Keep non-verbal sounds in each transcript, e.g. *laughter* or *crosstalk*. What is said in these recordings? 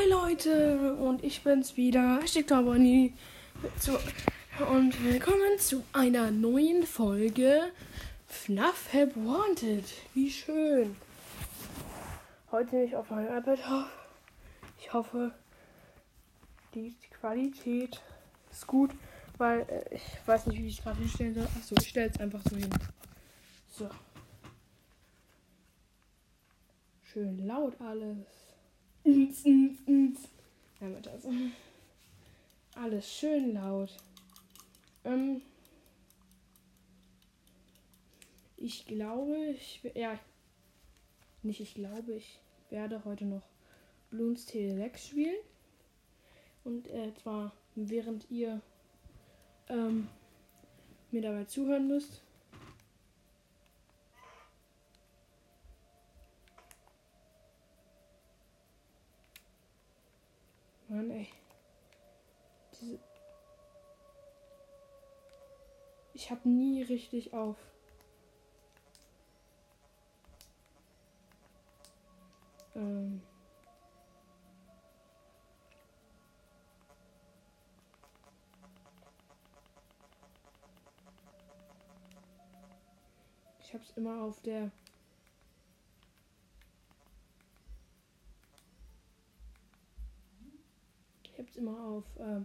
Hi Leute und ich bin's wieder, Hashtag Bonnie. Und willkommen zu einer neuen Folge FNAF Help Wanted. Wie schön. Heute nehme ich auf meinem iPad. Ich hoffe, die Qualität ist gut, weil äh, ich weiß nicht, wie ich es gerade hinstellen soll. Achso, ich stelle es einfach so hin. So. Schön laut alles. Ins, ins, ins. Damit das. Alles schön laut. Ähm, ich glaube, ich ja nicht ich glaube, ich werde heute noch Bloons Tele spielen. Und äh, zwar während ihr ähm, mir dabei zuhören müsst. Mann, ey. Diese ich habe nie richtig auf. Ähm ich habe es immer auf der habe es immer auf, äh,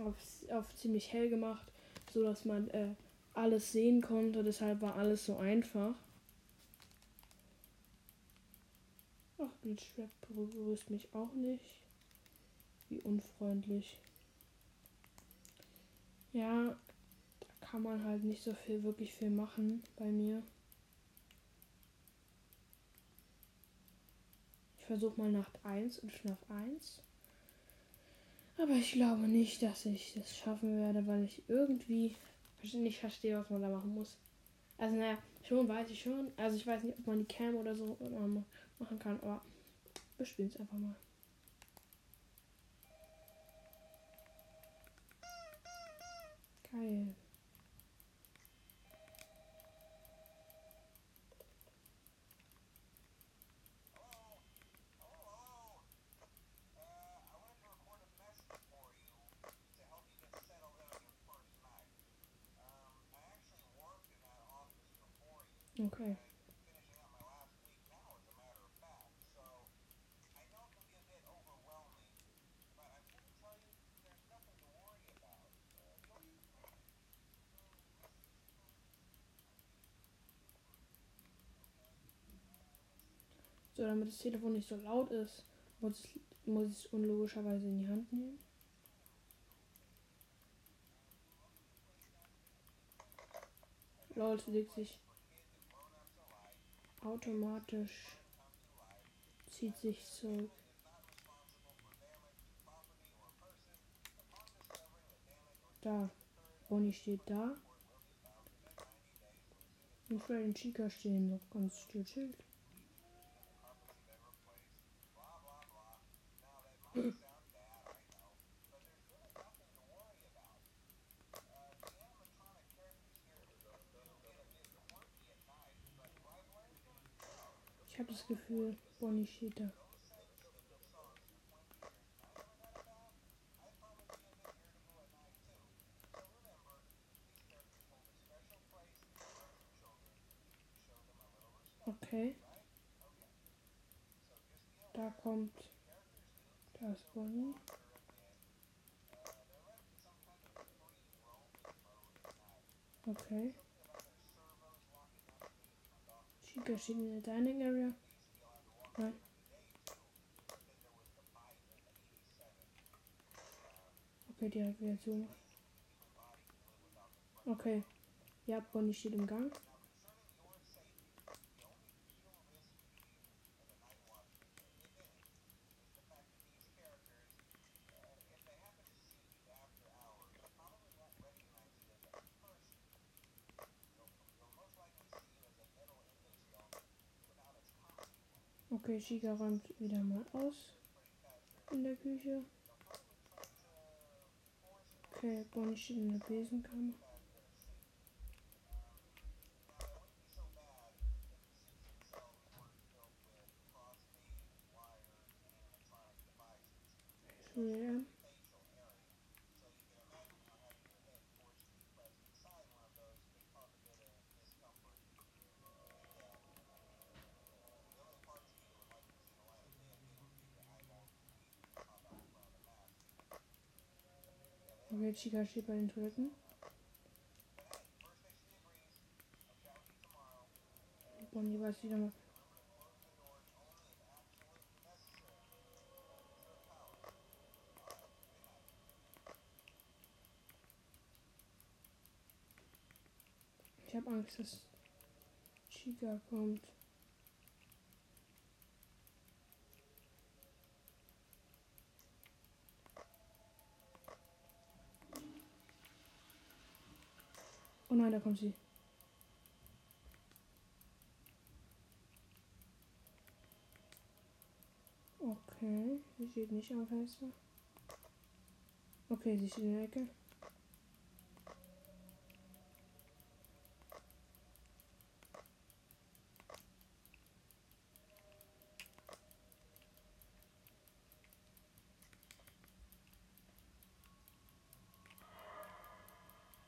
auf, auf ziemlich hell gemacht, so dass man äh, alles sehen konnte. Deshalb war alles so einfach. Ach, Blitzschwert begrüßt mich auch nicht. Wie unfreundlich. Ja, da kann man halt nicht so viel, wirklich viel machen bei mir. Ich versuche mal Nacht 1 und Schlaf 1. Aber ich glaube nicht, dass ich das schaffen werde, weil ich irgendwie nicht verstehe, was man da machen muss. Also naja, schon weiß ich schon. Also ich weiß nicht, ob man die Cam oder so machen kann, aber wir spielen es einfach mal. Geil. Okay. So, damit das Telefon nicht so laut ist, muss, muss ich es unlogischerweise in die Hand nehmen. Laut legt sich automatisch zieht sich zurück. Da. Bonnie steht da. Und Fred und Chica stehen noch ganz still. Schild. Das Gefühl, Bonnie da. Okay. Da kommt. Da ist Bonnie. Okay. Chica steht in der Dining Area. Nein. Okay, die zu. Okay. Ja, Bonnie steht im Gang. Okay, Chica räumt wieder mal aus in der Küche. Okay, Bonnie steht in der Besenkammer. 3 Okay, Chica steht bei den Toiletten. Bonnie weiß wieder mal. Ich habe Angst, dass Chica kommt. Nein, da kommt sie. Okay, sie steht nicht am Fenster. Okay, sie steht in der Ecke.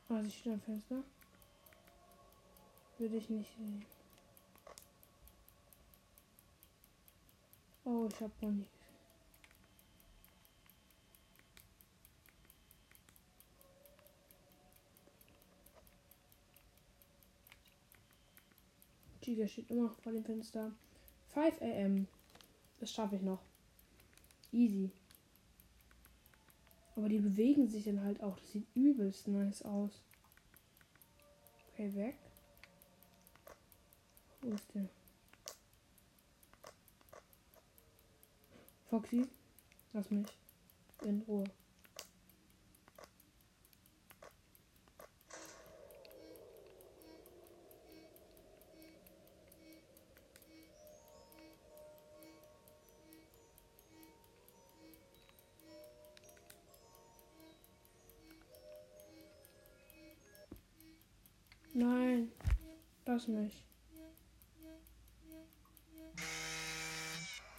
Ah, sie steht am Fenster. Würde ich nicht sehen. Oh, ich hab Bonnie. Giga steht immer noch vor dem Fenster. 5 am. Das schaffe ich noch. Easy. Aber die bewegen sich dann halt auch. Das sieht übelst nice aus. Okay, weg. Ist der? Foxy, lass mich in Ruhe. Nein, lass mich.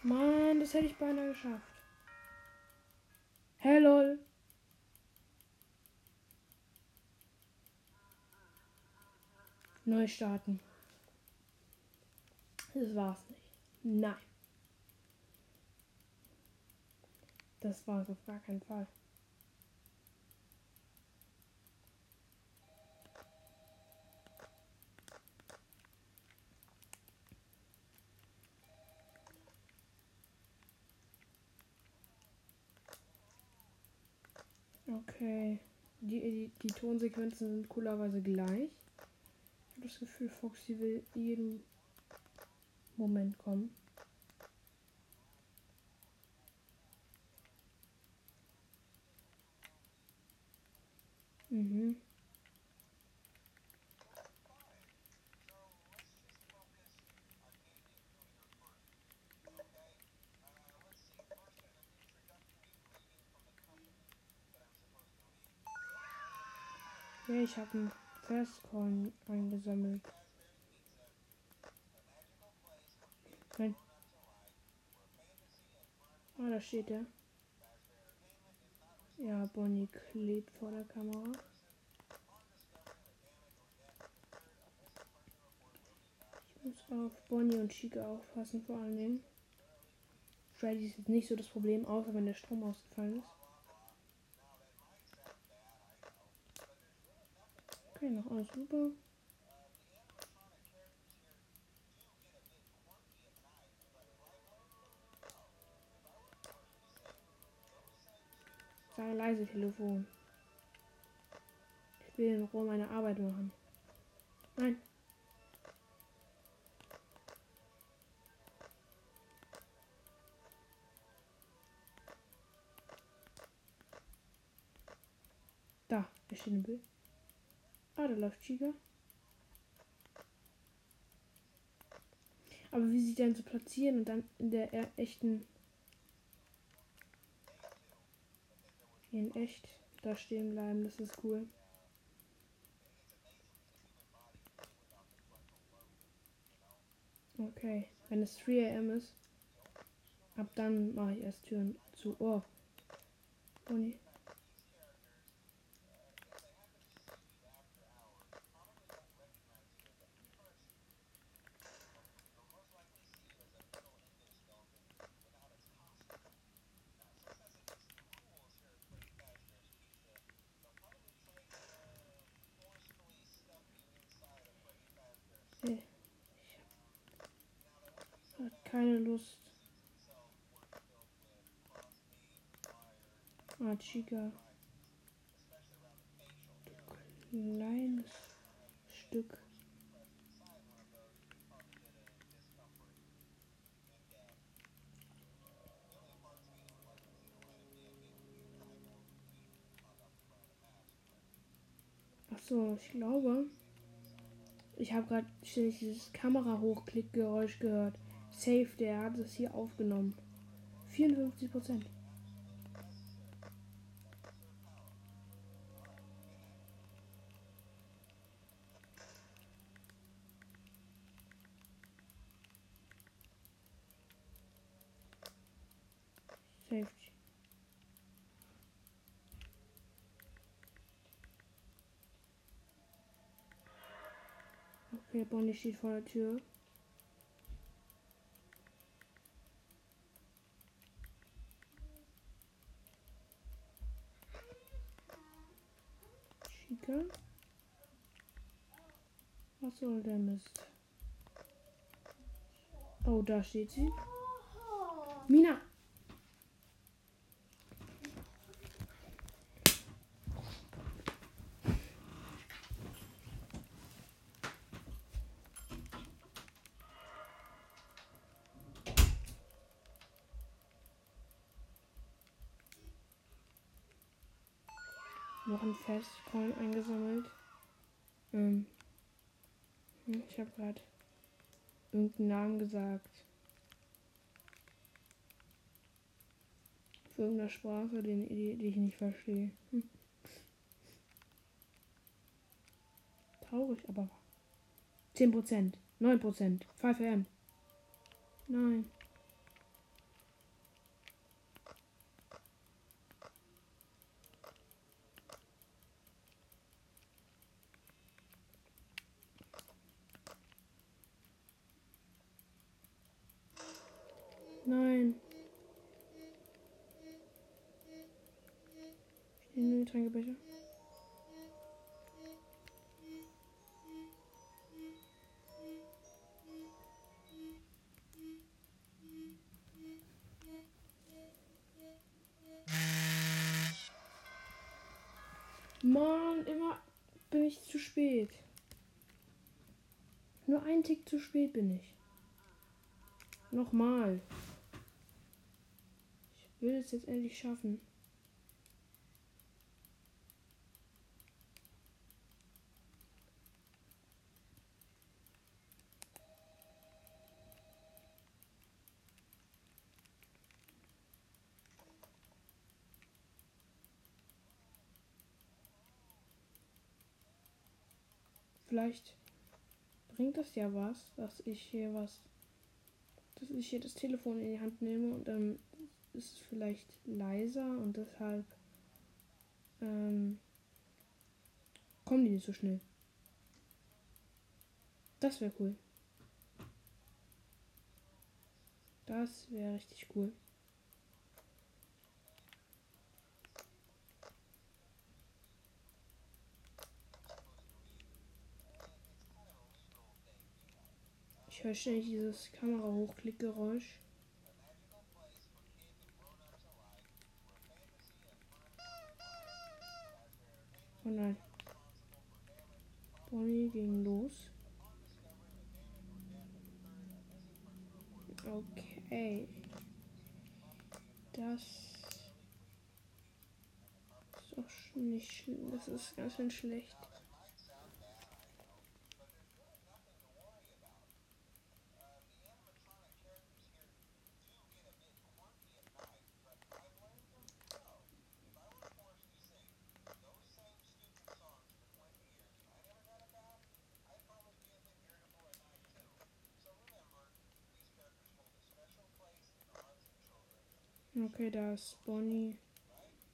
Mann, das hätte ich beinahe geschafft. Hey, lol. Neu starten. Das war's nicht. Nein. Das war's auf gar keinen Fall. Okay. Die, die, die Tonsequenzen sind coolerweise gleich. Ich habe das Gefühl, Foxy will jeden Moment kommen. Mhm. Ja, ich habe einen Festcoin eingesammelt. Nein. Ah, da steht er. Ja, Bonnie klebt vor der Kamera. Ich muss auf Bonnie und Chica aufpassen, vor allen Dingen. Freddy ist jetzt nicht so das Problem, außer wenn der Strom ausgefallen ist. Okay, noch alles super. Sei leise, Telefon. Ich will in Ruhe meine Arbeit machen. Nein. Da, ein Bild. Ah, da läuft Chica. Aber wie sie dann so platzieren und dann in der echten. In echt da stehen bleiben, das ist cool. Okay, wenn es 3 am ist, ab dann mache ich erst Türen zu. Oh, Bonnie. Hey. Ich hab keine Lust. Ah, Chica. Kleines Stück. Ach so, ich glaube, ich habe gerade dieses Kamera-Hochklick-Geräusch gehört. Safe, der hat es hier aufgenommen. 54 Prozent. Safety. Okay, Bonnie steht vor der Tür. Chica. Was soll der Mist? Oh, da steht sie. Mina! noch ein Festcoin eingesammelt. Ähm, hm, ich habe gerade irgendeinen Namen gesagt. Für irgendeine Sprache, die, die, die ich nicht verstehe. Hm. Traurig, aber 10%, 9%, 5M. Nein. Nein. Stehen nur Getränkebecher. Mann, immer bin ich zu spät. Nur ein Tick zu spät bin ich. Nochmal. Ich will es jetzt endlich schaffen. Vielleicht bringt das ja was, dass ich hier was, dass ich hier das Telefon in die Hand nehme und dann ist es vielleicht leiser und deshalb ähm, kommen die nicht so schnell. Das wäre cool. Das wäre richtig cool. Ich höre ständig dieses Kamera-Hochklick-Geräusch. Oh nein. Bonnie ging los. Okay. Das ist doch nicht schlimm. Das ist ganz schön schlecht. Okay, da ist Bonnie.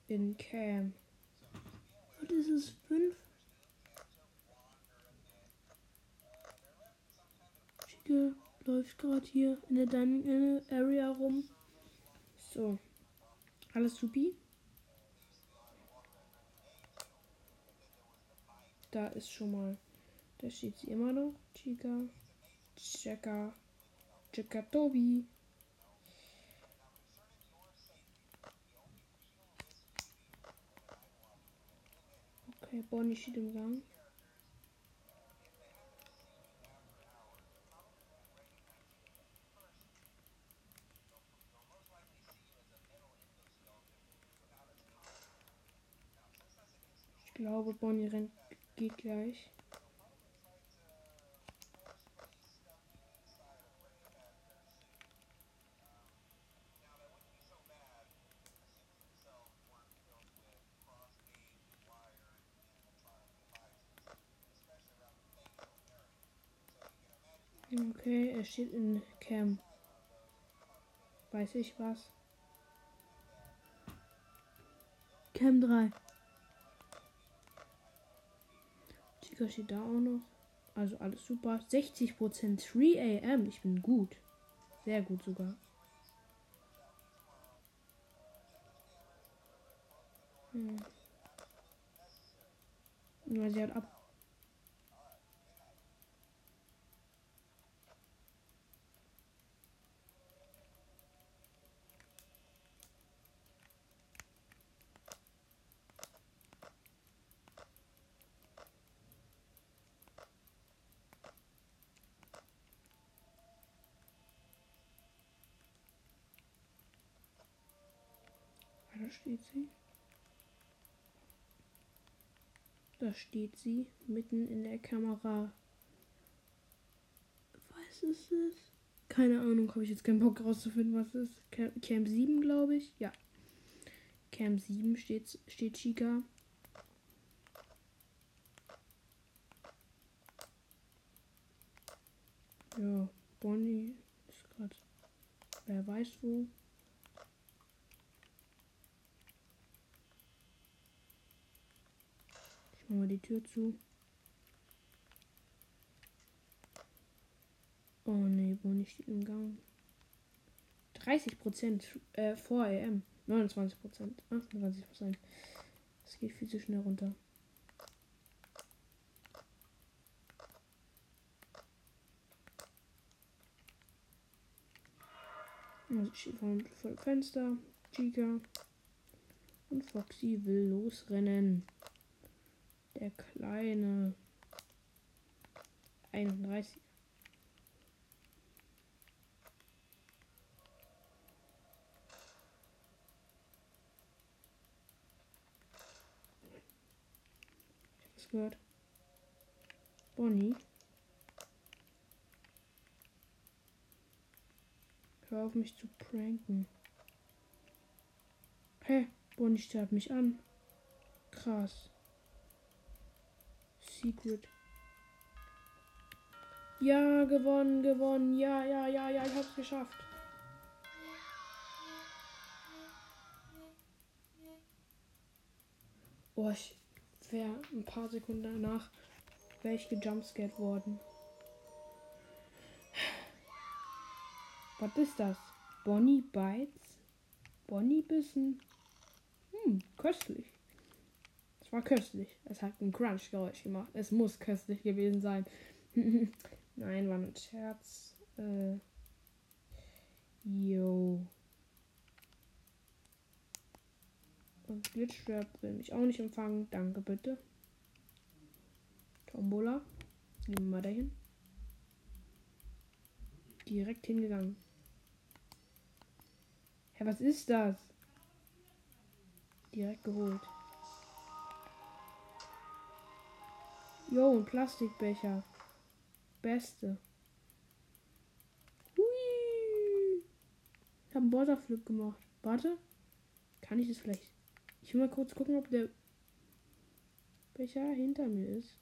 in Cam. Was ist es? Fünf? Chica läuft gerade hier in der Dining Area rum. So. Alles supi. Da ist schon mal. Da steht sie immer noch. Chica. Checker. Chica Tobi. Okay, Bonnie steht im Gang. Ich glaube, Bonnie rennt, geht gleich. Okay, er steht in Cam. Weiß ich was? Cam 3. Chica steht da auch noch. Also alles super. 60% 3 am. Ich bin gut. Sehr gut sogar. Hm. Ja, sie hat ab steht sie. Da steht sie mitten in der Kamera. Was ist es? Keine Ahnung, habe ich jetzt keinen Bock rauszufinden, was es ist. Cam, Cam 7, glaube ich. Ja. Cam 7 steht, steht Chica. Ja, Bonnie ist gerade. Wer weiß wo. Machen wir die Tür zu. Oh ne, Bonnie steht im Gang. 30 Prozent äh, vor AM. 29 Prozent. 28 Prozent. Das geht viel zu schnell runter. Also stehe vor dem Fenster. Chica. Und Foxy will losrennen. Der kleine 31. Ich gehört. Bonnie. Hör auf mich zu pranken. Hä? Bonnie starrt mich an. Krass. Secret. Ja, gewonnen, gewonnen. Ja, ja, ja, ja, ich hab's geschafft. Oh, ich wäre ein paar Sekunden danach wäre ich gejumpscared worden. Was ist das? Bonnie Bites? Bonnie Bissen? Hm, köstlich war köstlich. Es hat ein Crunch-Geräusch gemacht. Es muss köstlich gewesen sein. *laughs* Nein, war ein Scherz. Äh, yo. Und Glitchtrap will mich auch nicht empfangen. Danke bitte. Tombola. Gehen wir mal dahin. Direkt hingegangen. Hä, was ist das? Direkt geholt. Jo, ein Plastikbecher. Beste. Hui. Ich habe einen Butterflip gemacht. Warte. Kann ich das vielleicht? Ich will mal kurz gucken, ob der Becher hinter mir ist.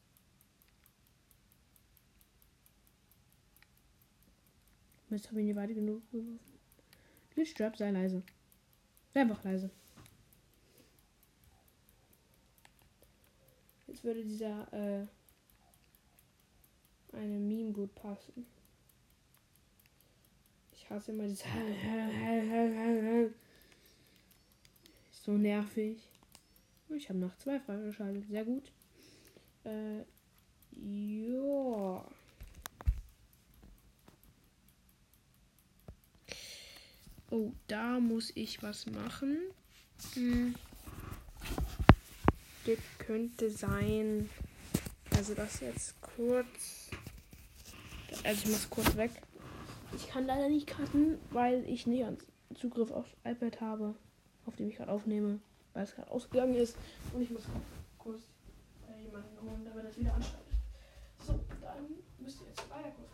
Jetzt habe ich nicht weit genug. geworfen. Glitchtrap, sei leise. Sei einfach leise. jetzt würde dieser äh, eine Meme gut passen. Ich hasse immer dieses so nervig. Ich habe noch zwei freigeschaltet. Sehr gut. Äh, ja. Oh, da muss ich was machen. Hm. Das könnte sein. Also das jetzt kurz. Also ich muss kurz weg. Ich kann leider nicht cutten, weil ich nicht Zugriff auf iPad habe, auf dem ich gerade aufnehme, weil es gerade ausgegangen ist. Und ich muss kurz äh, jemanden holen, damit das wieder anschaltet. So, dann müsst ihr jetzt weiter kurz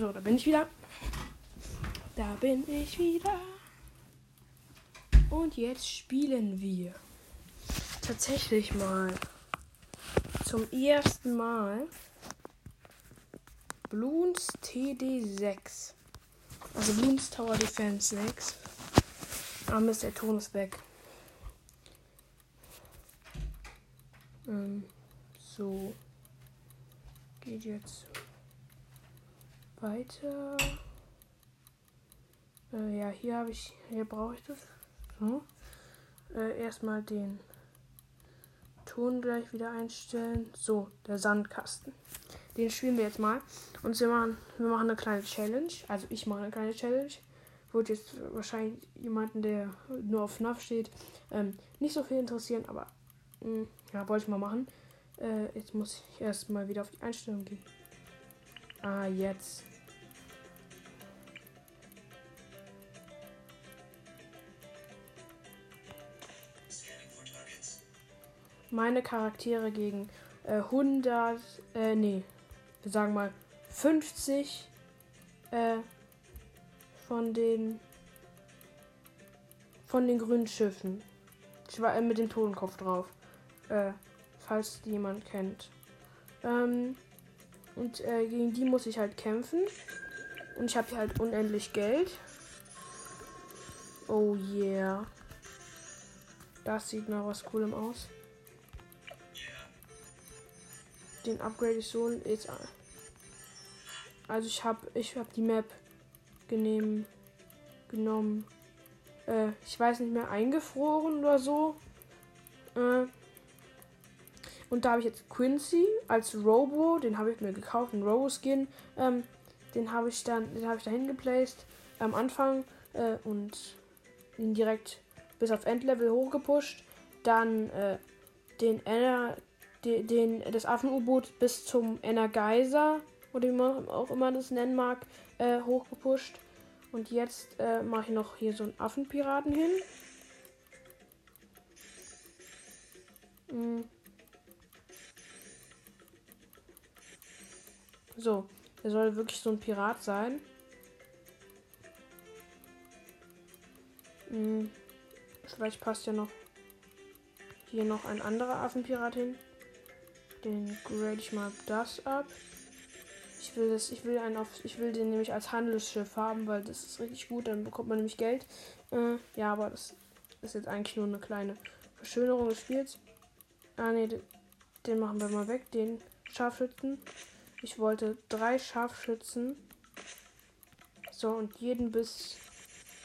So, da bin ich wieder. Da bin ich wieder. Und jetzt spielen wir tatsächlich mal zum ersten Mal Bloons TD6. Also Bloons Tower Defense 6. Ah Mist, der Ton ist weg. Ähm, so. Geht jetzt weiter. Äh, ja, hier habe ich, hier brauche ich das. So. Äh, erstmal den Ton gleich wieder einstellen. So, der Sandkasten. Den spielen wir jetzt mal. Und wir machen, wir machen eine kleine Challenge. Also ich mache eine kleine Challenge. Wird jetzt wahrscheinlich jemanden, der nur auf FNAF steht, ähm, nicht so viel interessieren, aber mh, hm, ja, wollte ich mal machen. Äh, jetzt muss ich erstmal wieder auf die Einstellung gehen. Ah, jetzt. Meine Charaktere gegen äh, 100, äh, nee, wir sagen mal 50 äh, von den von den grünen Schiffen. Ich war äh, mit dem Totenkopf drauf. Äh, falls die jemand kennt. Ähm, und äh, gegen die muss ich halt kämpfen. Und ich habe hier halt unendlich Geld. Oh yeah. Das sieht nach was Coolem aus den upgrade ich so jetzt. Also ich habe ich habe die Map genehm, genommen. Äh, ich weiß nicht mehr eingefroren oder so. Äh, und da habe ich jetzt Quincy als Robo, den habe ich mir gekauft, einen Robo-Skin. Ähm, den habe ich dann, den habe ich dahin geplaced am Anfang äh, und ihn direkt bis auf Endlevel hochgepusht. Dann äh, den Ender, den, den, das Affen-U-Boot bis zum Energizer, oder wie man auch immer das nennen mag, äh, hochgepusht. Und jetzt äh, mache ich noch hier so einen Affenpiraten hin. Mhm. So, der soll wirklich so ein Pirat sein. Mhm. Vielleicht passt ja noch hier noch ein anderer Affenpirat hin. Den grade ich mal das ab. Ich will das, ich will einen auf, ich will den nämlich als Handelsschiff haben, weil das ist richtig gut, dann bekommt man nämlich Geld. Äh, ja, aber das ist jetzt eigentlich nur eine kleine Verschönerung des Spiels. Ah ne, den, machen wir mal weg, den Scharfschützen. Ich wollte drei Scharfschützen. So, und jeden bis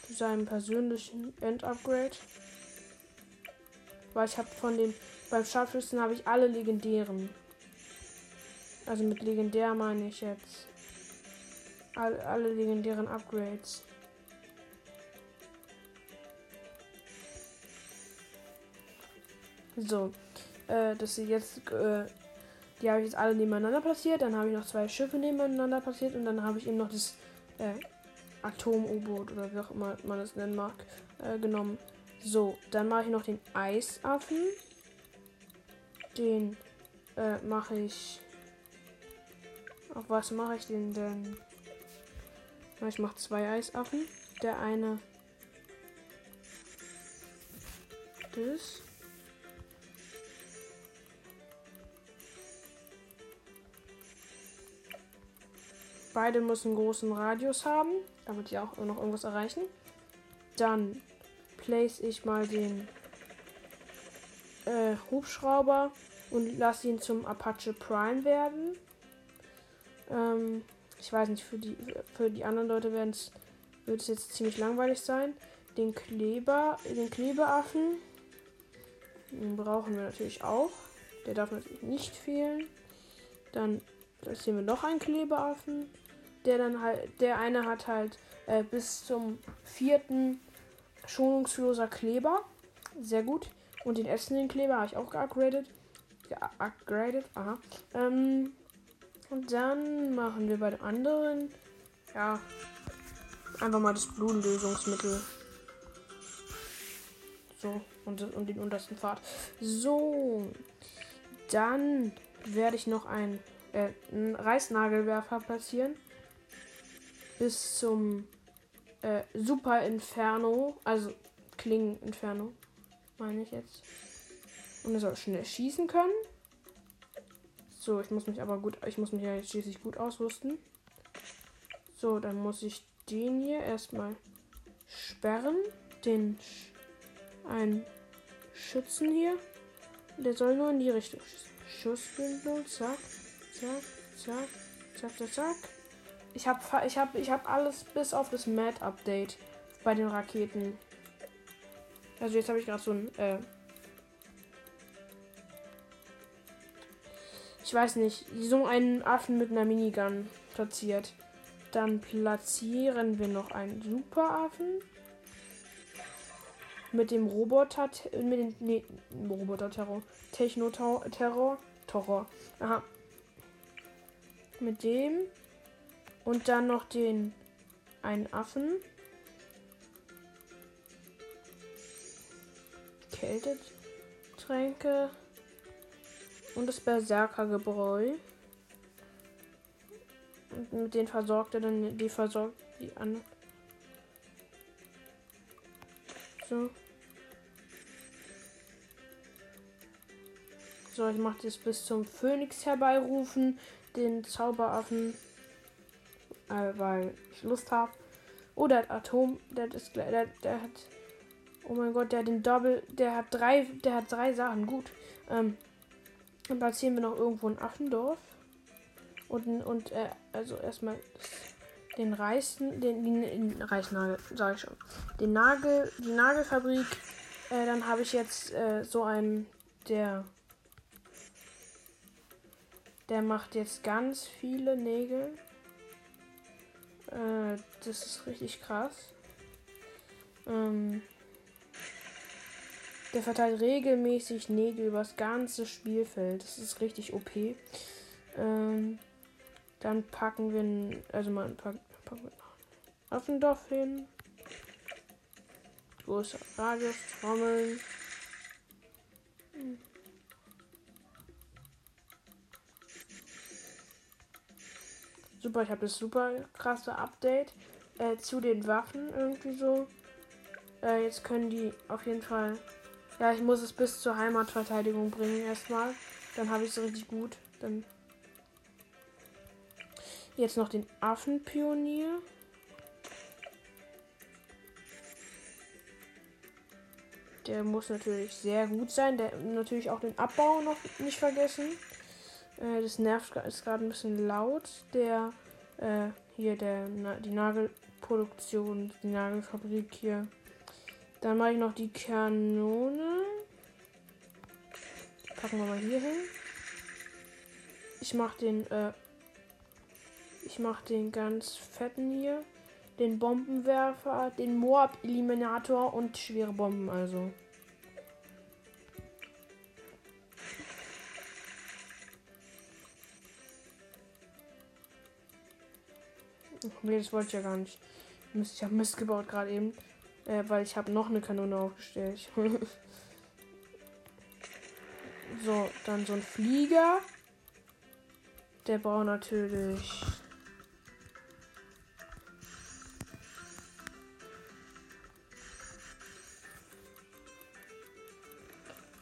zu seinem persönlichen Endupgrade. Weil ich habe von dem beim Scharfschützen habe ich alle legendären. Also mit legendär meine ich jetzt alle, alle legendären Upgrades. So, äh, dass sie jetzt, äh, die habe ich jetzt alle nebeneinander platziert. Dann habe ich noch zwei Schiffe nebeneinander platziert und dann habe ich eben noch das äh, Atom-U-Boot oder wie auch immer man es nennen mag, äh, genommen. So, dann mache ich noch den Eisaffen. Den äh, mache ich. Auf was mache ich den denn? Ich mache zwei Eisaffen. Der eine. Das. Beide müssen großen Radius haben, damit die auch noch irgendwas erreichen. Dann place ich mal den äh, Hubschrauber und lasse ihn zum Apache Prime werden. Ähm, ich weiß nicht, für die, für die anderen Leute wird es jetzt ziemlich langweilig sein. Den Kleber, den Klebeaffen den brauchen wir natürlich auch. Der darf natürlich nicht fehlen. Dann platzieren wir noch einen Klebeaffen. Der dann halt, der eine hat halt äh, bis zum vierten schonungsloser Kleber. Sehr gut. Und den essenden Kleber habe ich auch geupgradet. Geupgradet, aha. Ähm, und dann machen wir bei dem anderen, ja, einfach mal das Blumenlösungsmittel. So, und, und den untersten Pfad. So, dann werde ich noch ein, äh, einen Reißnagelwerfer platzieren. Bis zum äh, Super Inferno, also Klingen Inferno, meine ich jetzt. Und er soll schnell schießen können. So, ich muss mich aber gut, ich muss mich ja jetzt schließlich gut ausrüsten. So, dann muss ich den hier erstmal sperren. Den ein Schützen hier. Der soll nur in die Richtung schießen. Schussbildung, zack, zack, zack, zack, zack, zack. Ich habe ich hab, ich hab alles bis auf das Mad-Update bei den Raketen. Also jetzt habe ich gerade so ein, äh, ich weiß nicht, so einen Affen mit einer Minigun platziert. Dann platzieren wir noch einen Superaffen. Mit dem Roboter, mit dem, nee, Roboter-Terror, Techno-Terror, Terror, aha, mit dem. Und dann noch den einen Affen. Kältetränke und das Berserkergebräu. Und mit denen versorgt er dann die versorgt die an. So. So, ich mache das bis zum Phönix herbeirufen, den Zauberaffen, äh, weil ich Lust habe. Oh, der hat Atom, der ist, der, der hat, oh mein Gott, der hat den Double, der hat drei, der hat drei Sachen, gut. Ähm, dann platzieren wir noch irgendwo ein Affendorf. Und, und äh, also erstmal den Reißen, den, den, den Reißnagel, sag ich schon. Den Nagel, die Nagelfabrik. Äh, dann habe ich jetzt äh, so einen, der der macht jetzt ganz viele Nägel. Äh, das ist richtig krass. Ähm, der verteilt regelmäßig Nägel über das ganze Spielfeld. Das ist richtig OP. Ähm, dann packen wir, also mal packen, packen wir Affendorf hin. Große Radius, Trommeln. Hm. Super, ich habe das super krasse Update äh, zu den Waffen irgendwie so. Äh, jetzt können die auf jeden Fall. Ja, ich muss es bis zur Heimatverteidigung bringen erstmal. Dann habe ich es richtig gut. Dann jetzt noch den Affenpionier. Der muss natürlich sehr gut sein. Der natürlich auch den Abbau noch nicht vergessen. Äh, das nervt, ist gerade ein bisschen laut. Der, äh, hier, der, die Nagelproduktion, die Nagelfabrik hier. Dann mache ich noch die Kanone. Packen wir mal hier hin. Ich mache den, äh, ich mache den ganz fetten hier. Den Bombenwerfer, den Moab-Eliminator und schwere Bomben also. Nee, das wollte ich ja gar nicht. Ich habe Mist gebaut gerade eben. Äh, weil ich habe noch eine Kanone aufgestellt. *laughs* so, dann so ein Flieger. Der braucht natürlich.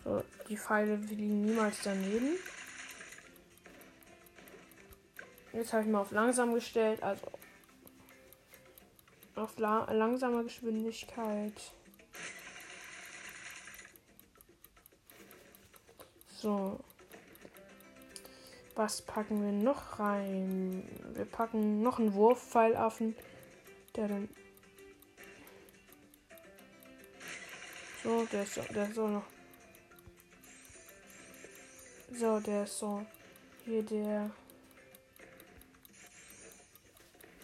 So, die Pfeile liegen niemals daneben. Jetzt habe ich mal auf langsam gestellt, also auf la langsame Geschwindigkeit. So. Was packen wir noch rein? Wir packen noch einen Wurfpfeilaffen, der dann. So, der ist, der ist so noch. So, der ist so. Hier der.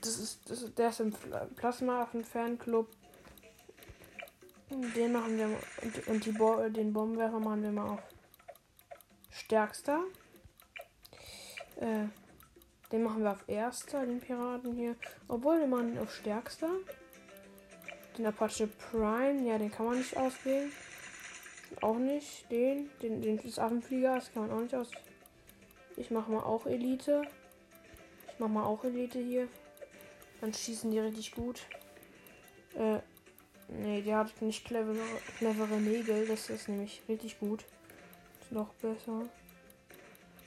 Das ist, das der ist im Plasma-Affen-Fanclub. Den machen wir und, und die Bo den Bombenwerfer machen wir mal auf stärkster. Äh, den machen wir auf erster, den Piraten hier. Obwohl, wir machen auf stärkster. Den Apache Prime, ja, den kann man nicht auswählen. Auch nicht. Den, den, den des Affenflieger, das kann man auch nicht aus. Ich mache mal auch Elite. Ich mache mal auch Elite hier. Dann schießen die richtig gut. Äh, nee, der hat nicht clevere, clevere Nägel. Das ist nämlich richtig gut. Ist noch besser.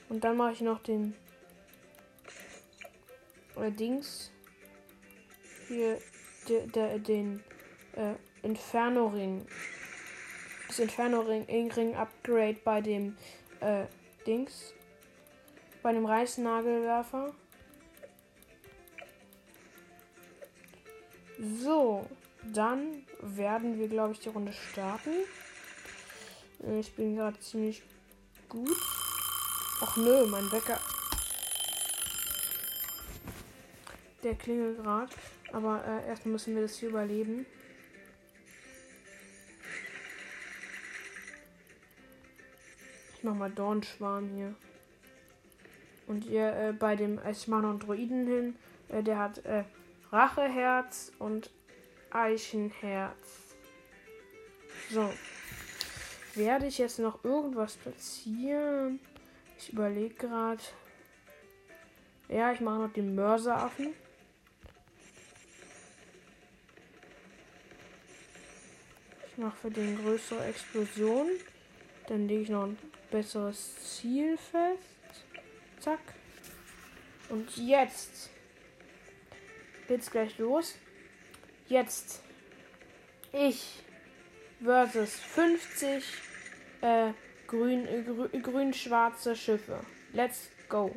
Und dann mache ich noch den äh, Dings. Hier, de, de, den äh, Inferno-Ring. Das Inferno-Ring Upgrade bei dem äh, Dings. Bei dem Reißnagelwerfer. So, dann werden wir, glaube ich, die Runde starten. Äh, ich bin gerade ziemlich gut. Ach nö, mein Wecker. Der klingelt gerade. Aber äh, erstmal müssen wir das hier überleben. Ich mach mal Dornschwarm hier. Und hier äh, bei dem, ich mach noch einen Droiden hin. Äh, der hat äh, Racheherz und Eichenherz. So. Werde ich jetzt noch irgendwas platzieren? Ich überlege gerade. Ja, ich mache noch den Mörseraffen. Ich mache für den größere Explosion. Dann lege ich noch ein besseres Ziel fest. Zack. Und jetzt geht's gleich los. Jetzt ich versus 50 äh, grün, äh, grün-schwarze Schiffe. Let's go.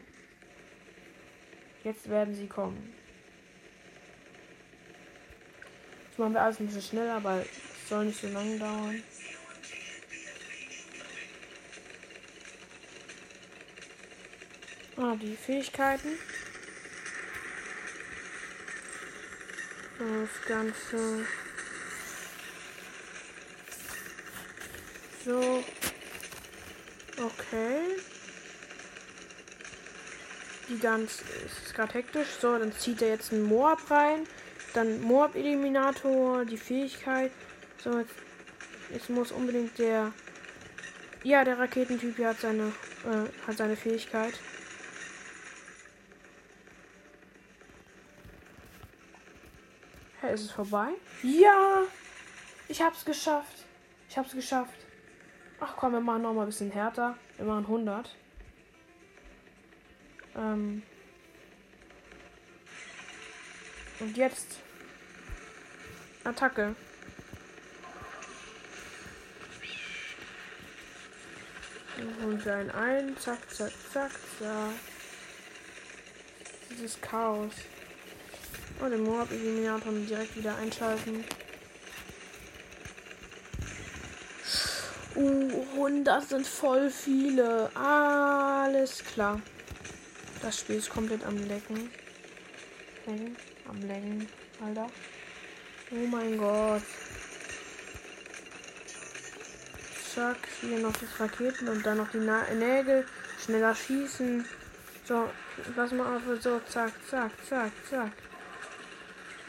Jetzt werden sie kommen. Das machen wir alles ein bisschen schneller, aber es soll nicht so lange dauern. Ah, die Fähigkeiten. Das Ganze. So. Okay. Die ganz ist gerade hektisch. So, dann zieht er jetzt einen Moab rein. Dann Moab-Eliminator, die Fähigkeit. So, jetzt, jetzt muss unbedingt der. Ja, der Raketentyp hier hat seine, äh, hat seine Fähigkeit. Hä, ist es vorbei? Ja! Ich hab's geschafft. Ich hab's geschafft. Ach komm, wir machen noch mal ein bisschen härter. Wir machen 100. Ähm. Und jetzt. Attacke. Und dann ein. Zack, zack, zack, zack. Dieses Chaos. Und den Moab-Eliminator direkt wieder einschalten. Uh, das sind voll viele. Alles klar. Das Spiel ist komplett am Lecken. Lecken. Am Lecken, Alter. Oh mein Gott. Zack, hier noch das Raketen und dann noch die Na Nägel. Schneller schießen. So, lass mal auf. So, zack, zack, zack, zack.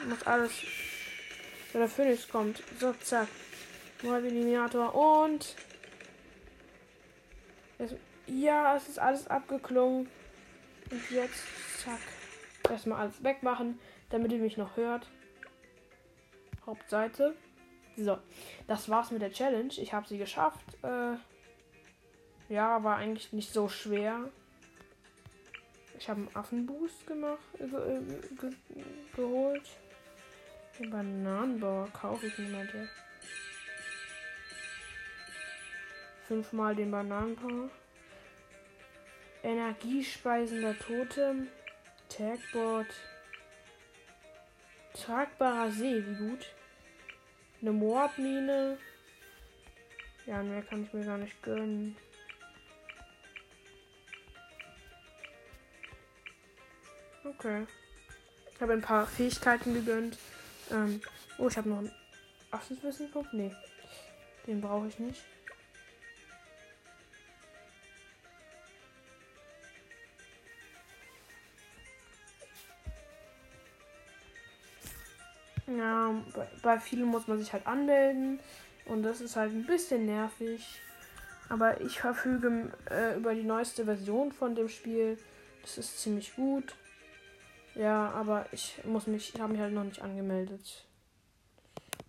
Muss alles. So, der Phoenix kommt. So, zack. Eliminator und. Es, ja, es ist alles abgeklungen. Und jetzt, zack. Erstmal alles wegmachen, damit ihr mich noch hört. Hauptseite. So, das war's mit der Challenge. Ich habe sie geschafft. Äh, ja, war eigentlich nicht so schwer. Ich habe einen Affenboost gemacht, ge ge geholt. Den Bananenbauer kaufe ich niemand mehr. Fünfmal den Bananenbauer. Energiespeisender Totem. Tagboard. Tragbarer See, wie gut. Eine Moabmine. Ja, mehr kann ich mir gar nicht gönnen. Okay. Ich habe ein paar Fähigkeiten gegönnt. Ähm, oh, ich habe noch einen Affenswissenpunkt. Nee. Den brauche ich nicht. Ja, bei, bei vielen muss man sich halt anmelden. Und das ist halt ein bisschen nervig. Aber ich verfüge äh, über die neueste Version von dem Spiel. Das ist ziemlich gut. Ja, aber ich muss mich, ich habe mich halt noch nicht angemeldet.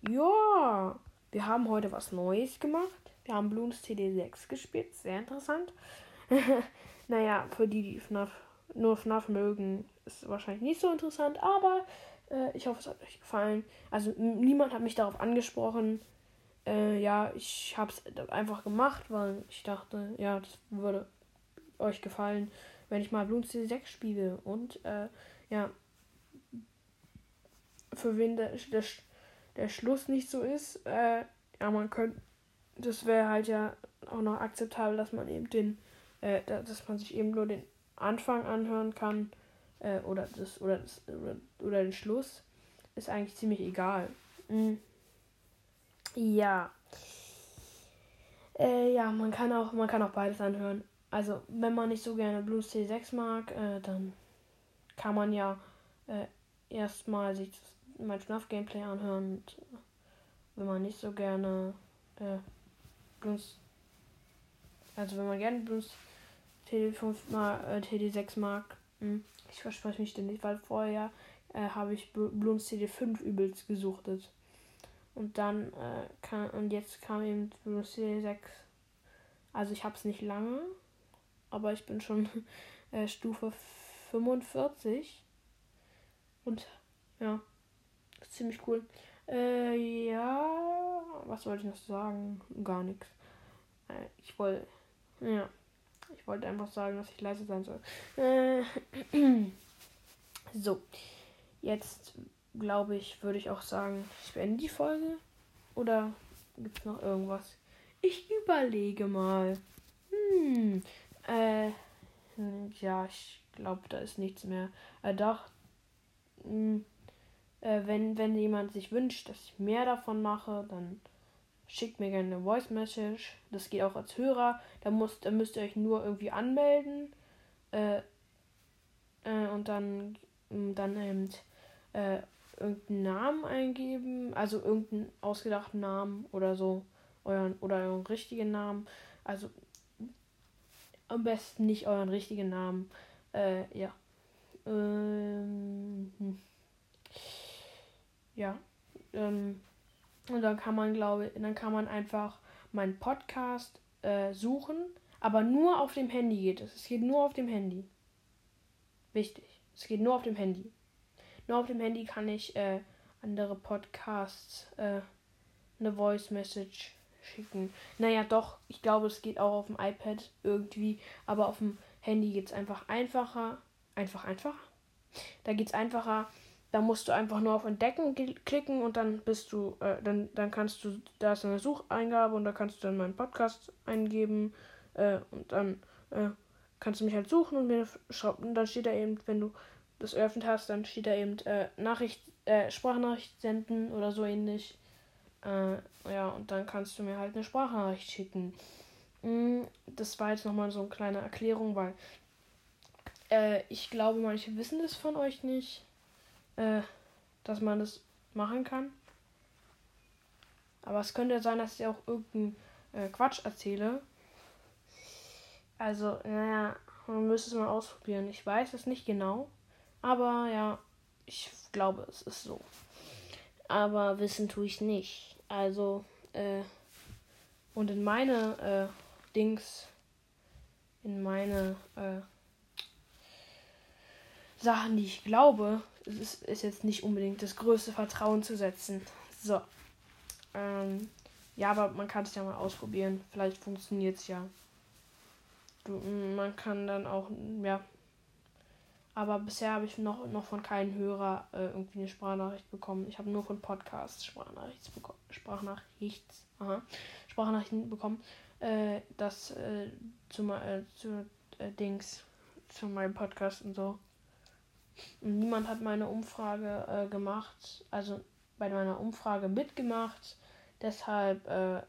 Ja, wir haben heute was Neues gemacht. Wir haben Bloons TD6 gespielt. Sehr interessant. *laughs* naja, für die, die FNAF, nur FNAF mögen, ist wahrscheinlich nicht so interessant. Aber äh, ich hoffe, es hat euch gefallen. Also niemand hat mich darauf angesprochen. Äh, ja, ich habe es einfach gemacht, weil ich dachte, ja, das würde euch gefallen, wenn ich mal Bloons TD6 spiele. Und äh, ja, für wen der, der, der Schluss nicht so ist, äh, ja, man könnte, das wäre halt ja auch noch akzeptabel, dass man eben den, äh, dass man sich eben nur den Anfang anhören kann äh, oder das oder das oder, oder den Schluss ist eigentlich ziemlich egal. Mhm. Ja. Äh, ja, man kann auch man kann auch beides anhören. Also wenn man nicht so gerne Blues T6 mag, äh, dann kann man ja äh, erstmal sich mein FNAF-Gameplay anhören. Und, wenn man nicht so gerne äh, Blues, also wenn man gerne Blues TD5 mal, äh, TD6 mag, mh, hm, ich verspreche mich denn nicht, weil vorher äh, habe ich Bloons CD5 übelst gesuchtet. Und dann äh, kann, und jetzt kam eben Bloons CD6. Also ich habe es nicht lange, aber ich bin schon *laughs* äh, Stufe 45. Und ja, ziemlich cool. Äh, ja, was wollte ich noch sagen? Gar nichts. Äh, ich wollte, ja, ich wollte einfach sagen, dass ich leise sein soll. Äh, *clears throat* so, jetzt glaube ich, würde ich auch sagen, ich beende die Folge. Oder gibt es noch irgendwas? Ich überlege mal. Hm, äh, ja, ich glaube, da ist nichts mehr. Äh, doch. Mh, hm, äh, wenn, wenn jemand sich wünscht, dass ich mehr davon mache, dann schickt mir gerne eine Voice Message. Das geht auch als Hörer. Da, muss, da müsst ihr euch nur irgendwie anmelden. Äh, äh, und dann, hm, dann eben äh, irgendeinen Namen eingeben. Also irgendeinen ausgedachten Namen oder so. Euren, oder euren richtigen Namen. Also am besten nicht euren richtigen Namen. Äh, ja. Ähm, hm. Ja. Ähm, und dann kann man, glaube dann kann man einfach meinen Podcast äh, suchen. Aber nur auf dem Handy geht es. Es geht nur auf dem Handy. Wichtig. Es geht nur auf dem Handy. Nur auf dem Handy kann ich äh, andere Podcasts äh, eine Voice Message schicken. Naja, doch, ich glaube, es geht auch auf dem iPad irgendwie, aber auf dem Handy geht es einfach einfacher. Einfach, einfach. Da geht es einfacher. Da musst du einfach nur auf Entdecken klicken und dann bist du, äh, dann, dann kannst du, da ist eine Sucheingabe und da kannst du dann meinen Podcast eingeben äh, und dann äh, kannst du mich halt suchen und mir und dann steht da eben, wenn du das eröffnet hast, dann steht da eben äh, Nachricht, äh, Sprachnachricht senden oder so ähnlich. Äh, ja, und dann kannst du mir halt eine Sprachnachricht schicken. Mm, das war jetzt nochmal so eine kleine Erklärung, weil äh, ich glaube, manche wissen das von euch nicht. Äh, dass man das machen kann. Aber es könnte sein, dass ich auch irgendeinen äh, Quatsch erzähle. Also, naja, man müsste es mal ausprobieren. Ich weiß es nicht genau. Aber ja, ich glaube, es ist so. Aber wissen tue ich nicht. Also, äh, und in meine äh, Dings, in meine äh, Sachen, die ich glaube, ist, ist jetzt nicht unbedingt das größte Vertrauen zu setzen. So. Ähm, ja, aber man kann es ja mal ausprobieren. Vielleicht funktioniert es ja. Du, man kann dann auch, ja. Aber bisher habe ich noch, noch von keinem Hörer äh, irgendwie eine Sprachnachricht bekommen. Ich habe nur von Podcasts Sprachnachrichts bekommen. Sprachnachrichten bekommen. Äh, das äh, zu, äh, zu äh, Dings, zu meinem Podcast und so. Und niemand hat meine Umfrage äh, gemacht, also bei meiner Umfrage mitgemacht. Deshalb, äh,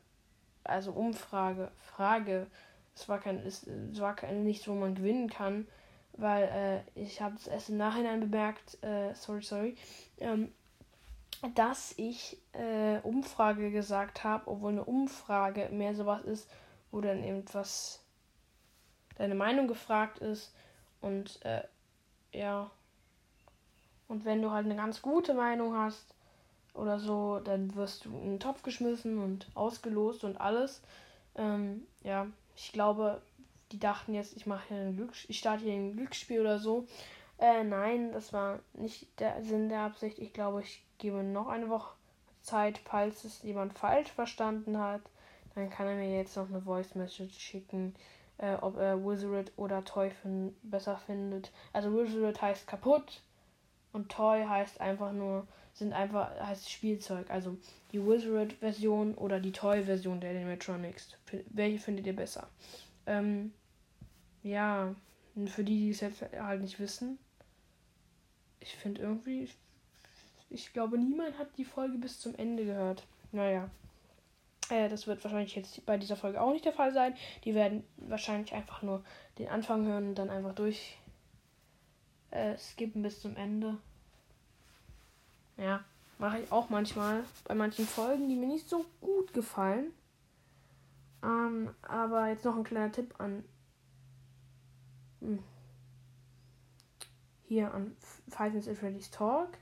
also Umfrage, Frage, es war kein, es, es war kein nichts, wo man gewinnen kann, weil äh, ich habe es erst im Nachhinein bemerkt, äh, sorry, sorry, ähm, dass ich äh, Umfrage gesagt habe, obwohl eine Umfrage mehr sowas ist, wo dann eben was deine Meinung gefragt ist und äh, ja und wenn du halt eine ganz gute Meinung hast oder so, dann wirst du in den Topf geschmissen und ausgelost und alles. Ähm, ja, ich glaube, die dachten jetzt, ich mache hier ein Glück, ich starte hier ein Glücksspiel oder so. Äh, nein, das war nicht der Sinn der Absicht. Ich glaube, ich gebe noch eine Woche Zeit, falls es jemand falsch verstanden hat. Dann kann er mir jetzt noch eine Voice Message schicken, äh, ob er Wizard oder Teufel besser findet. Also Wizard heißt kaputt und Toy heißt einfach nur, sind einfach, heißt Spielzeug. Also die Wizard-Version oder die Toy-Version der Animatronics. Welche findet ihr besser? Ähm, ja, für die, die es jetzt halt nicht wissen. Ich finde irgendwie, ich, glaube, niemand hat die Folge bis zum Ende gehört. Naja. Äh, das wird wahrscheinlich jetzt bei dieser Folge auch nicht der Fall sein. Die werden wahrscheinlich einfach nur den Anfang hören und dann einfach durch äh, skippen bis zum Ende. Ja, mache ich auch manchmal bei manchen Folgen, die mir nicht so gut gefallen. Ähm, aber jetzt noch ein kleiner Tipp an hm, hier an Five Nights at Freddy's Talk.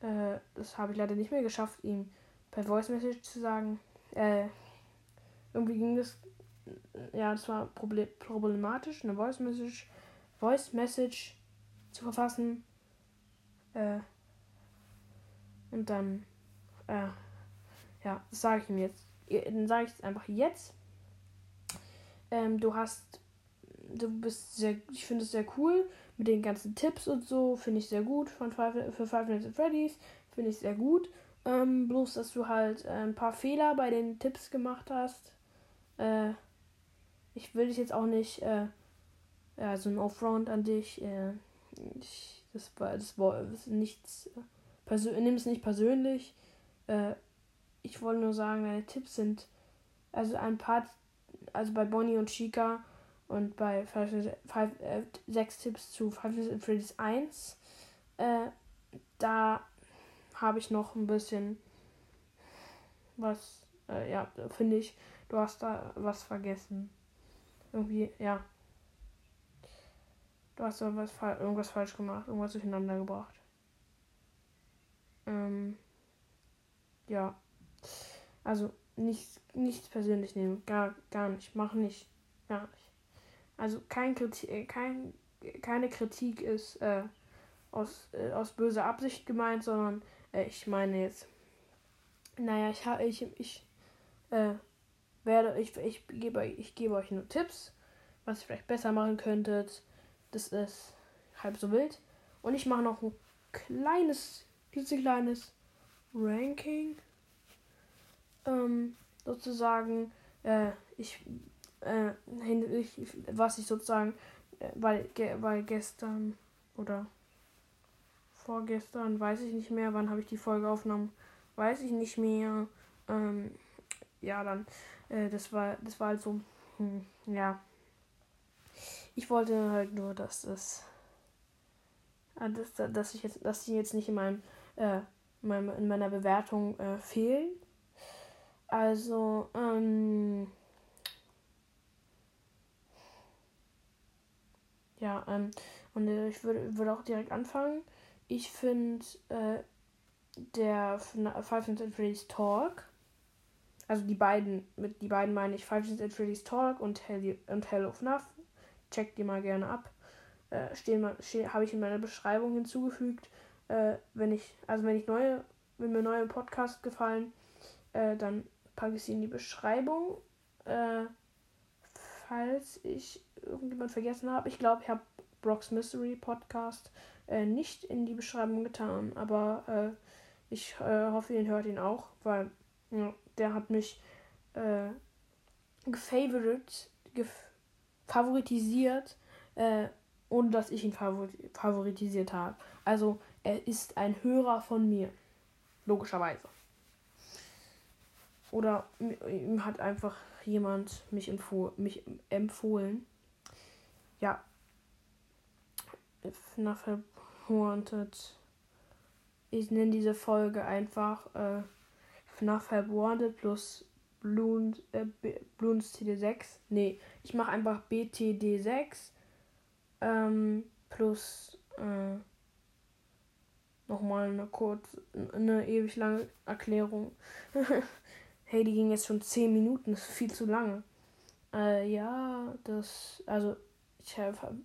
Äh, das habe ich leider nicht mehr geschafft, ihm per Voice Message zu sagen. Äh, irgendwie ging das, ja, das war problematisch, eine Voice Message, Voice Message zu verfassen. Äh, und dann, äh, ja, das sage ich ihm jetzt. Dann sage ich es einfach jetzt. Ähm, du hast, du bist sehr, ich finde es sehr cool mit den ganzen Tipps und so, finde ich sehr gut von Five, für Five Nights at Freddy's, finde ich sehr gut. Ähm, bloß, dass du halt äh, ein paar Fehler bei den Tipps gemacht hast. Äh, ich will dich jetzt auch nicht, äh, ja, so ein Off-Round an dich. Äh, ich, das war, das war das nichts. Nimm es nicht persönlich. Äh, ich wollte nur sagen, deine Tipps sind, also ein paar, also bei Bonnie und Chica und bei 6 äh, Tipps zu Five Nights at Freddy's 1, äh, da habe ich noch ein bisschen was, äh, ja, finde ich, du hast da was vergessen. Irgendwie, ja. Du hast da was, irgendwas falsch gemacht, irgendwas durcheinander gebracht. Ähm, ja. Also nichts, nichts persönlich nehmen. Gar, gar nicht. Mach nicht. Gar nicht. Also kein Kritik, äh, kein, keine Kritik ist äh, aus, äh, aus böser Absicht gemeint, sondern äh, ich meine jetzt. Naja, ich ich, ich äh, werde, ich, ich gebe ich gebe euch nur Tipps, was ihr vielleicht besser machen könntet. Das ist halb so wild. Und ich mache noch ein kleines klitzekleines Ranking. Ähm, sozusagen, äh, ich, äh, was ich sozusagen, äh, weil, ge, weil gestern oder vorgestern, weiß ich nicht mehr, wann habe ich die Folge aufgenommen, weiß ich nicht mehr. Ähm, ja, dann, äh, das war, das war halt so, hm, ja. Ich wollte halt nur, dass das, äh, dass, dass ich jetzt, dass sie jetzt nicht in meinem äh, in meiner Bewertung äh, fehlen. Also, ähm, ja, ähm, und äh, ich würde, würde auch direkt anfangen. Ich finde äh, der Five Nights at Freddy's Talk, also die beiden, mit die beiden meine ich Five Nights at Freddy's Talk und Hell, und Hell of FNAF. Checkt die mal gerne ab. Äh, stehen, stehen habe ich in meiner Beschreibung hinzugefügt. Äh, wenn ich, also wenn ich neue, wenn mir neue Podcasts gefallen, äh, dann packe ich sie in die Beschreibung. Äh, falls ich irgendjemand vergessen habe. Ich glaube, ich habe Brock's Mystery Podcast äh, nicht in die Beschreibung getan, aber äh, ich äh, hoffe, ihr hört ihn auch, weil ja, der hat mich äh, gefavorit, gef favoritisiert, äh, ohne dass ich ihn favor favoritisiert habe. Also er ist ein Hörer von mir, logischerweise. Oder ihm hat einfach jemand mich, mich empfohlen. Ja. FNAF Wanted. Ich nenne diese Folge einfach äh, FNAF Wanted plus Bloons, äh, Bloons TD6. Nee, ich mache einfach BTD6 ähm, plus äh, nochmal eine kurz, eine ewig lange Erklärung. *laughs* hey, die ging jetzt schon 10 Minuten, das ist viel zu lange. Äh, ja, das, also ich,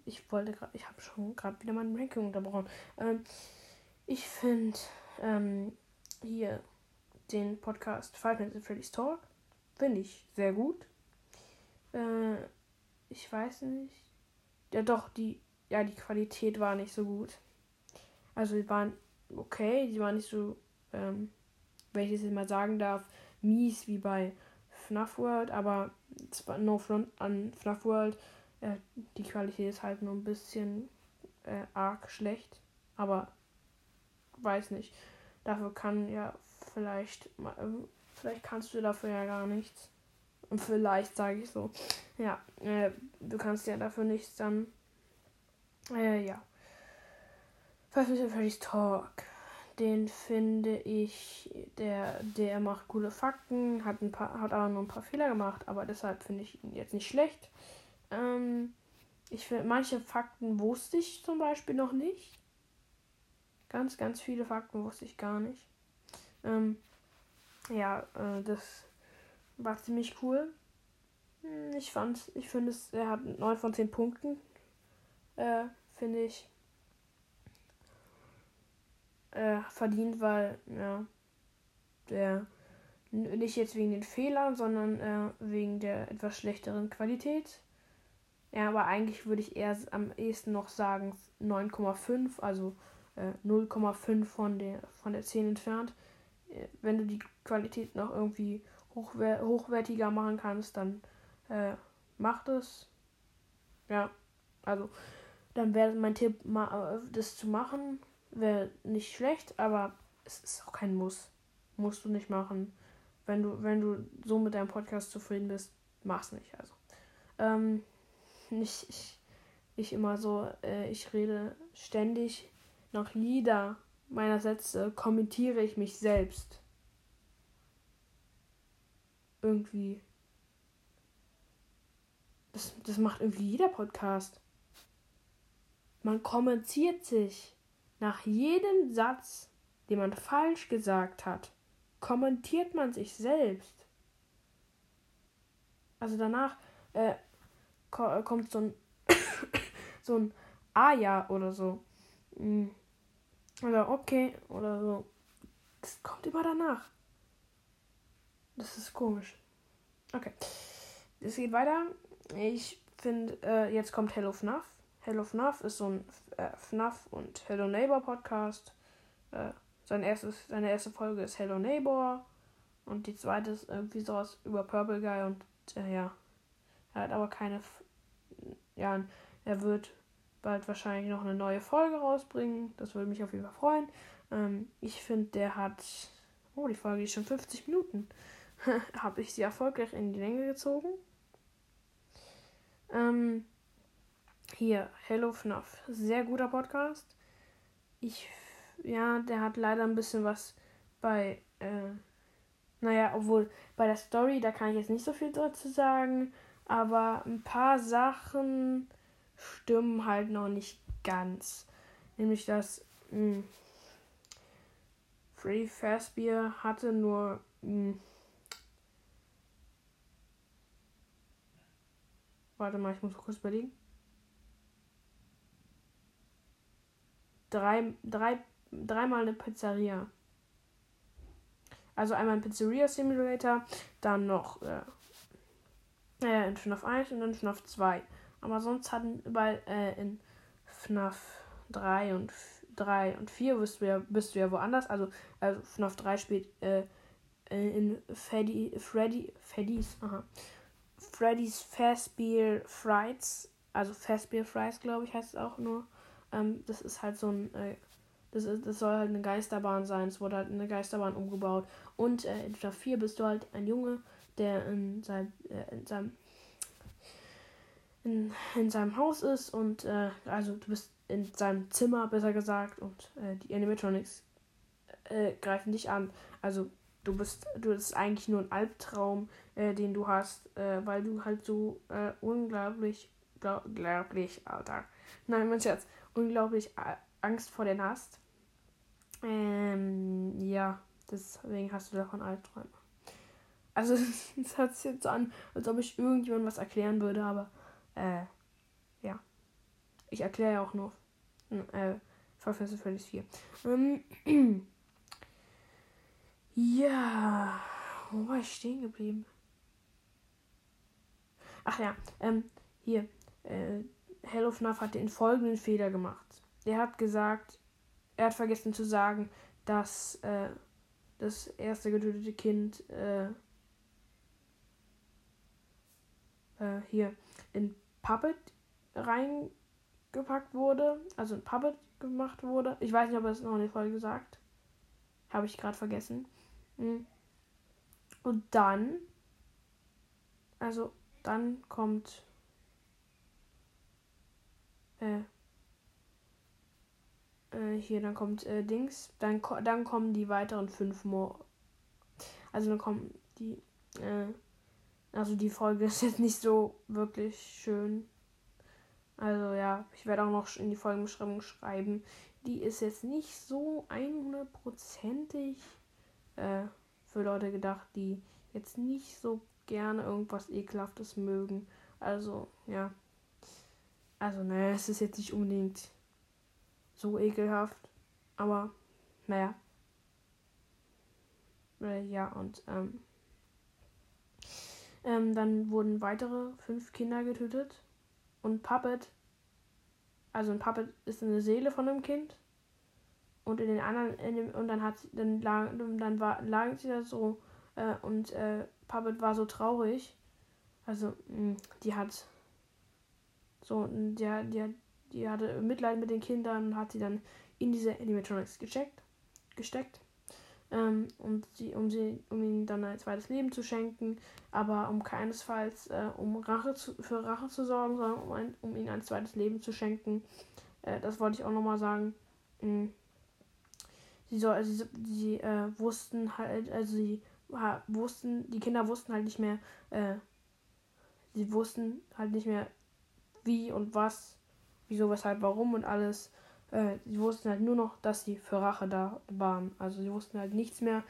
ich wollte gerade, ich habe schon gerade wieder mein Ranking unterbrochen. Ähm, ich finde ähm, hier den Podcast Five Minutes at Freddy's Talk finde ich sehr gut. Äh, ich weiß nicht. Ja, doch, die, ja, die Qualität war nicht so gut. Also, die waren okay, die waren nicht so, ähm, wenn ich jetzt mal sagen darf, mies wie bei FNAF World, aber no front an FNAF World, äh, die Qualität ist halt nur ein bisschen äh, arg schlecht, aber weiß nicht. Dafür kann ja vielleicht, äh, vielleicht kannst du dafür ja gar nichts. Und vielleicht sage ich so, ja, äh, du kannst ja dafür nichts dann, äh, ja. Five Minutes Freddy's Talk den finde ich, der, der macht coole Fakten, hat ein paar, hat aber nur ein paar Fehler gemacht, aber deshalb finde ich ihn jetzt nicht schlecht. Ähm, ich finde, manche Fakten wusste ich zum Beispiel noch nicht. Ganz, ganz viele Fakten wusste ich gar nicht. Ähm, ja, äh, das war ziemlich cool. Hm, ich fand, ich finde es, er hat 9 von 10 Punkten. Äh, finde ich äh, verdient, weil ja, der nicht jetzt wegen den Fehlern, sondern äh, wegen der etwas schlechteren Qualität. Ja, aber eigentlich würde ich eher am ehesten noch sagen 9,5, also äh, 0,5 von der, von der 10 entfernt. Äh, wenn du die Qualität noch irgendwie hochwer hochwertiger machen kannst, dann äh, mach das. Ja, also dann wäre mein Tipp, äh, das zu machen wäre nicht schlecht, aber es ist auch kein Muss. Musst du nicht machen. Wenn du, wenn du so mit deinem Podcast zufrieden bist, mach's nicht. Also. Ähm, nicht, ich, ich immer so, äh, ich rede ständig nach Lieder meiner Sätze, kommentiere ich mich selbst. Irgendwie. Das, das macht irgendwie jeder Podcast. Man kommentiert sich. Nach jedem Satz, den man falsch gesagt hat, kommentiert man sich selbst. Also danach äh, kommt so ein *coughs* so ein Ah ja oder so. Hm. Oder okay oder so. Das kommt immer danach. Das ist komisch. Okay. Es geht weiter. Ich finde, äh, jetzt kommt Hello FNAF. Hello FNAF ist so ein äh, FNAF und Hello Neighbor Podcast. Äh, sein erstes, seine erste Folge ist Hello Neighbor. Und die zweite ist irgendwie sowas über Purple Guy und äh, ja. Er hat aber keine. F ja, er wird bald wahrscheinlich noch eine neue Folge rausbringen. Das würde mich auf jeden Fall freuen. Ähm, ich finde, der hat. Oh, die Folge ist schon 50 Minuten. *laughs* Habe ich sie erfolgreich in die Länge gezogen. Ähm, hier, Hello FNAF. Sehr guter Podcast. Ich ja, der hat leider ein bisschen was bei, äh, naja, obwohl bei der Story, da kann ich jetzt nicht so viel dazu sagen, aber ein paar Sachen stimmen halt noch nicht ganz. Nämlich, dass mh, hm, Freddy Fazbear hatte nur mh, hm, Warte mal, ich muss kurz überlegen. Drei, drei, dreimal eine Pizzeria. Also einmal ein Pizzeria Simulator, dann noch äh, äh, in FNAF 1 und dann FNAF 2. Aber sonst hatten weil äh, in FNAF 3 und 3 und 4 bist du ja, bist du ja woanders. Also, also FNAF 3 spielt äh, äh, in Freddy, Freddy, Freddy's, aha. Freddy's Fazbear Frights. Also Fazbear Fries, glaube ich, heißt es auch nur. Ähm, das ist halt so ein äh, das, ist, das soll halt eine Geisterbahn sein. Es wurde halt eine Geisterbahn umgebaut. Und äh, in Staffel 4 bist du halt ein Junge, der in seinem, äh, in seinem, in, in seinem Haus ist und äh, also du bist in seinem Zimmer, besser gesagt, und äh, die Animatronics äh, greifen dich an. Also du bist, du das ist eigentlich nur ein Albtraum, äh, den du hast, äh, weil du halt so unglaublich, unglaublich, Alter, nein, mein Scherz, unglaublich Angst vor den hast. Ähm, ja, deswegen hast du davon Albträume. Also, *laughs* es hört sich jetzt so an, als ob ich irgendjemand was erklären würde, aber, äh, ja. Ich erkläre ja auch nur, äh, Final Fantasy 4. Ähm, *clears throat* ja, wo war ich stehen geblieben? Ach ja, ähm, hier, äh, Hello FNAF hat den folgenden Fehler gemacht. Er hat gesagt, er hat vergessen zu sagen, dass äh, das erste getötete Kind äh, äh, hier in Puppet reingepackt wurde, also in Puppet gemacht wurde. Ich weiß nicht, ob er es noch in der Folge gesagt. Habe ich gerade vergessen. Mhm. Und dann, also dann kommt äh, äh, hier, dann kommt äh, Dings. Dann, dann kommen die weiteren fünf More. Also dann kommen die. Äh, also die Folge ist jetzt nicht so wirklich schön. Also ja, ich werde auch noch in die Folgenbeschreibung schreiben. Die ist jetzt nicht so 100%ig äh, für Leute gedacht, die jetzt nicht so gerne irgendwas Ekelhaftes mögen. Also, ja. Also, naja, es ist jetzt nicht unbedingt so ekelhaft. Aber, naja. Äh, ja, und ähm, ähm, dann wurden weitere fünf Kinder getötet. Und Puppet, also ein Puppet ist eine Seele von einem Kind. Und in den anderen, in dem, und dann hat dann lag, dann war, lagen sie da so äh, und äh, Puppet war so traurig. Also, mh, die hat so, die, die, die hatte Mitleid mit den Kindern und hat sie dann in diese Animatronics gecheckt, gesteckt. Ähm, und sie, um, sie, um ihnen dann ein zweites Leben zu schenken, aber um keinesfalls äh, um Rache zu, für Rache zu sorgen, sondern um, ein, um ihnen ein zweites Leben zu schenken. Äh, das wollte ich auch nochmal sagen. Mhm. Sie, soll, sie, sie äh, wussten halt, also sie ha, wussten, die Kinder wussten halt nicht mehr, äh, sie wussten halt nicht mehr, wie und was wieso, weshalb, warum und alles. Äh, sie wussten halt nur noch, dass sie für Rache da waren. Also sie wussten halt nichts mehr,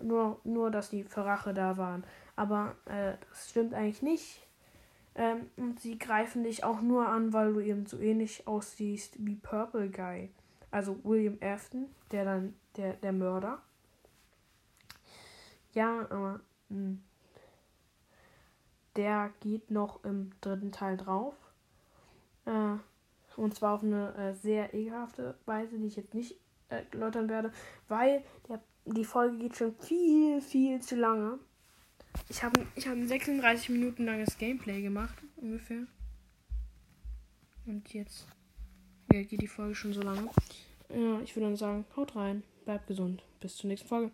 nur, nur dass sie für Rache da waren. Aber äh, das stimmt eigentlich nicht. Ähm, und sie greifen dich auch nur an, weil du eben so ähnlich aussiehst wie Purple Guy. Also William Afton, der dann, der, der Mörder. Ja, aber mh, hm, der geht noch im dritten Teil drauf. Äh, und zwar auf eine äh, sehr ekelhafte Weise, die ich jetzt nicht äh, erläutern werde, weil der, die Folge geht schon viel, viel zu lange. Ich habe ich hab ein 36 Minuten langes Gameplay gemacht, ungefähr. Und jetzt ja, geht die Folge schon so lange. Ja, ich würde dann sagen, haut rein, bleibt gesund. Bis zur nächsten Folge.